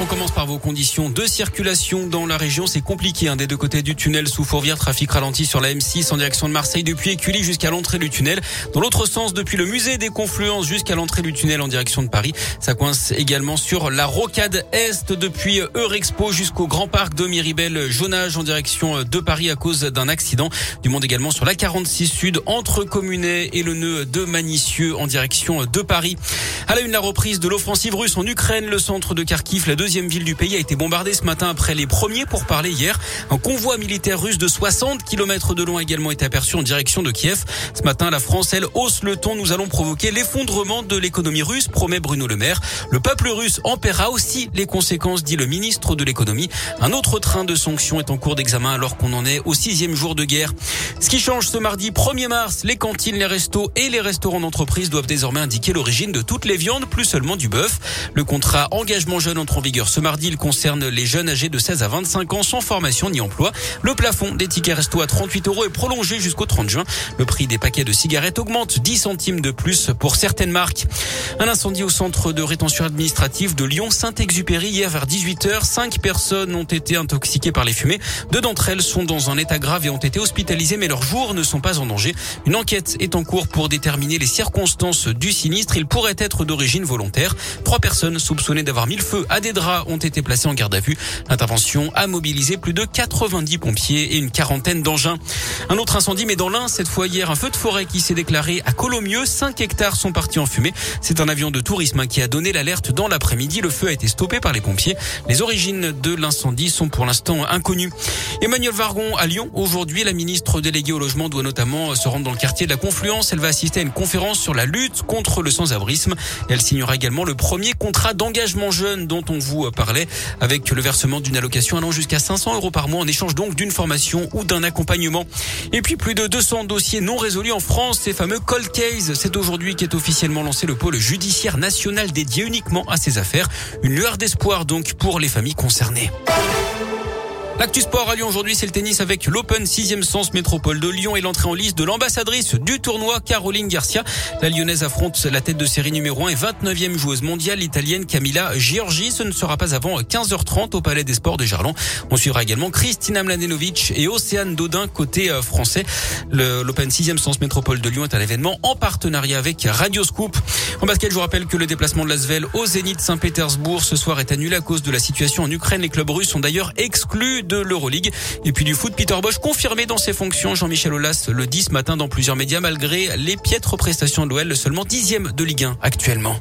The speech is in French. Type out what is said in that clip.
On commence par vos conditions de circulation dans la région. C'est compliqué hein, des deux côtés du tunnel sous Fourvière. Trafic ralenti sur la M6 en direction de Marseille depuis Écully jusqu'à l'entrée du tunnel. Dans l'autre sens, depuis le musée des Confluences jusqu'à l'entrée du tunnel en direction de Paris. Ça coince également sur la rocade Est depuis Eurexpo jusqu'au Grand Parc de Miribel. Jaunage en direction de Paris à cause d'un accident. Du monde également sur la 46 Sud entre Communet et le nœud de Manicieux en direction de Paris. À la une, la reprise de l'offensive russe en Ukraine. Le centre de Kharkiv, deuxième ville du pays, a été bombardé ce matin après les premiers pour parler hier. Un convoi militaire russe de 60 km de long a également été aperçu en direction de Kiev. Ce matin, la France, elle, hausse le ton. Nous allons provoquer l'effondrement de l'économie russe, promet Bruno Le Maire. Le peuple russe en paiera aussi les conséquences, dit le ministre de l'économie. Un autre train de sanctions est en cours d'examen alors qu'on en est au sixième jour de guerre. Ce qui change ce mardi 1er mars, les cantines, les restos et les restaurants d'entreprise doivent désormais indiquer l'origine de toutes les viandes, plus seulement du bœuf. Le contrat engagement jeune entre en vigueur ce mardi. Il concerne les jeunes âgés de 16 à 25 ans sans formation ni emploi. Le plafond des tickets resto à 38 euros est prolongé jusqu'au 30 juin. Le prix des paquets de cigarettes augmente 10 centimes de plus pour certaines marques. Un incendie au centre de rétention administrative de Lyon-Saint-Exupéry hier vers 18h. Cinq personnes ont été intoxiquées par les fumées. Deux d'entre elles sont dans un état grave et ont été hospitalisées, mais leurs jours ne sont pas en danger. Une enquête est en cours pour déterminer les circonstances du sinistre. Il pourrait être d'origine volontaire. Trois personnes soupçonnées d'avoir mis le feu à des draps ont été placées en garde à vue. L'intervention a mobilisé plus de 90 pompiers et une quarantaine d'engins. Un autre incendie, mais dans l'un, cette fois hier, un feu de forêt qui s'est déclaré à Colomieux. 5 hectares sont partis en fumée. C'est un avion de tourisme qui a donné l'alerte dans l'après-midi. Le feu a été stoppé par les pompiers. Les origines de l'incendie sont pour l'instant inconnues. Emmanuel Vargon à Lyon. Aujourd'hui, la ministre déléguée au logement doit notamment se rendre dans le quartier de la Confluence. Elle va assister à une conférence sur la lutte contre le sans-abrisme. Elle signera également le premier contrat d'engagement jeune dont on vous parlait avec le versement d'une allocation allant jusqu'à 500 euros par mois en échange donc d'une formation ou d'un accompagnement. Et puis plus de 200 dossiers non résolus en France, ces fameux cold cases. C'est aujourd'hui qu'est officiellement lancé le pôle judiciaire national dédié uniquement à ces affaires. Une lueur d'espoir donc pour les familles concernées. L'actu sport à Lyon aujourd'hui, c'est le tennis avec l'Open 6e sens métropole de Lyon et l'entrée en liste de l'ambassadrice du tournoi Caroline Garcia. La lyonnaise affronte la tête de série numéro 1 et 29e joueuse mondiale italienne Camilla Giorgi. Ce ne sera pas avant 15h30 au Palais des Sports de Gerland. On suivra également Kristina Mladenovic et Océane Dodin côté euh, français. L'Open 6e sens métropole de Lyon est un événement en partenariat avec Radio Scoop. En basket, je vous rappelle que le déplacement de l'Asvel au Zénith Saint-Pétersbourg ce soir est annulé à cause de la situation en Ukraine. Les clubs russes sont d'ailleurs exclus de l'Euroleague. Et puis du foot, Peter Bosch confirmé dans ses fonctions. Jean-Michel Aulas le dit ce matin dans plusieurs médias malgré les piètres prestations de l'OL, seulement dixième de Ligue 1 actuellement.